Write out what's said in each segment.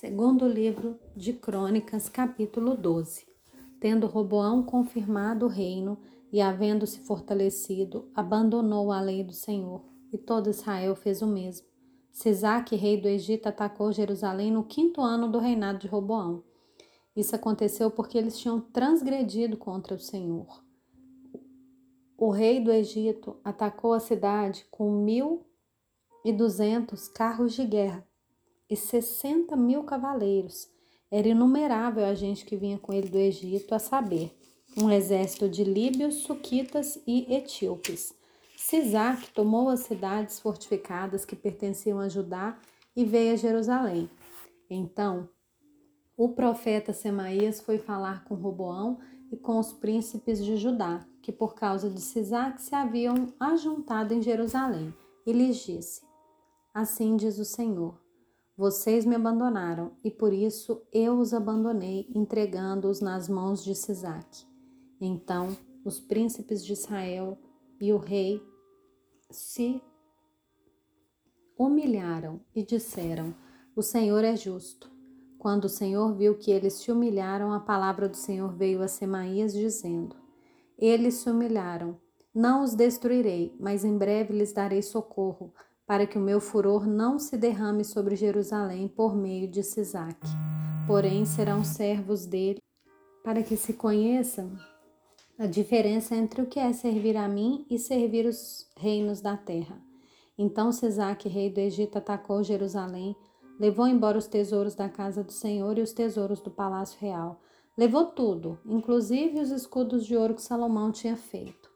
Segundo livro de Crônicas, capítulo 12. Tendo Roboão confirmado o reino e havendo-se fortalecido, abandonou a lei do Senhor, e todo Israel fez o mesmo. Sisaque, rei do Egito, atacou Jerusalém no quinto ano do reinado de Roboão. Isso aconteceu porque eles tinham transgredido contra o Senhor. O rei do Egito atacou a cidade com mil e duzentos carros de guerra e 60 mil cavaleiros. Era inumerável a gente que vinha com ele do Egito, a saber, um exército de líbios, suquitas e etíopes. Sisac tomou as cidades fortificadas que pertenciam a Judá e veio a Jerusalém. Então, o profeta Semaías foi falar com Roboão e com os príncipes de Judá, que por causa de Sisac se haviam ajuntado em Jerusalém, e lhes disse: Assim diz o Senhor: vocês me abandonaram e por isso eu os abandonei, entregando-os nas mãos de Sisaque. Então os príncipes de Israel e o rei se humilharam e disseram: O Senhor é justo. Quando o Senhor viu que eles se humilharam, a palavra do Senhor veio a Semaías, dizendo: Eles se humilharam. Não os destruirei, mas em breve lhes darei socorro para que o meu furor não se derrame sobre Jerusalém por meio de Sisaque. Porém, serão servos dele, para que se conheçam a diferença entre o que é servir a mim e servir os reinos da terra. Então Sisaque, rei do Egito, atacou Jerusalém, levou embora os tesouros da casa do Senhor e os tesouros do palácio real. Levou tudo, inclusive os escudos de ouro que Salomão tinha feito.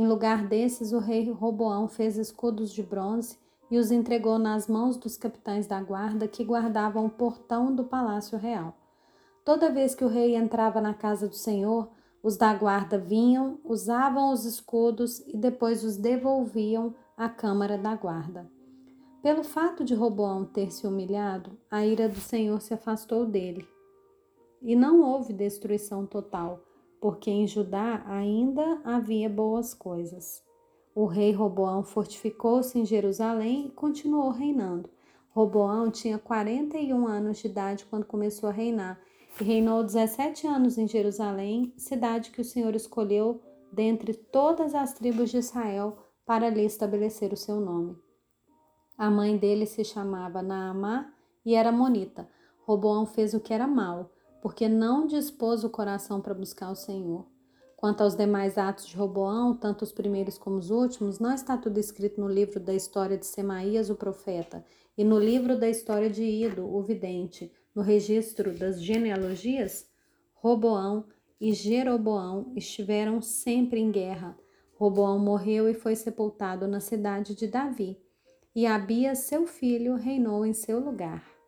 Em lugar desses, o rei Roboão fez escudos de bronze e os entregou nas mãos dos capitães da guarda que guardavam o portão do palácio real. Toda vez que o rei entrava na casa do Senhor, os da guarda vinham, usavam os escudos e depois os devolviam à câmara da guarda. Pelo fato de Roboão ter se humilhado, a ira do Senhor se afastou dele. E não houve destruição total, porque em Judá ainda havia boas coisas. O rei Roboão fortificou-se em Jerusalém e continuou reinando. Roboão tinha 41 anos de idade quando começou a reinar e reinou 17 anos em Jerusalém, cidade que o Senhor escolheu dentre todas as tribos de Israel para ali estabelecer o seu nome. A mãe dele se chamava Naamá e era monita. Roboão fez o que era mal, porque não dispôs o coração para buscar o Senhor. Quanto aos demais atos de Roboão, tanto os primeiros como os últimos, não está tudo escrito no livro da história de Semaías, o profeta, e no livro da história de Ido, o vidente, no registro das genealogias? Roboão e Jeroboão estiveram sempre em guerra. Roboão morreu e foi sepultado na cidade de Davi, e Abias, seu filho, reinou em seu lugar.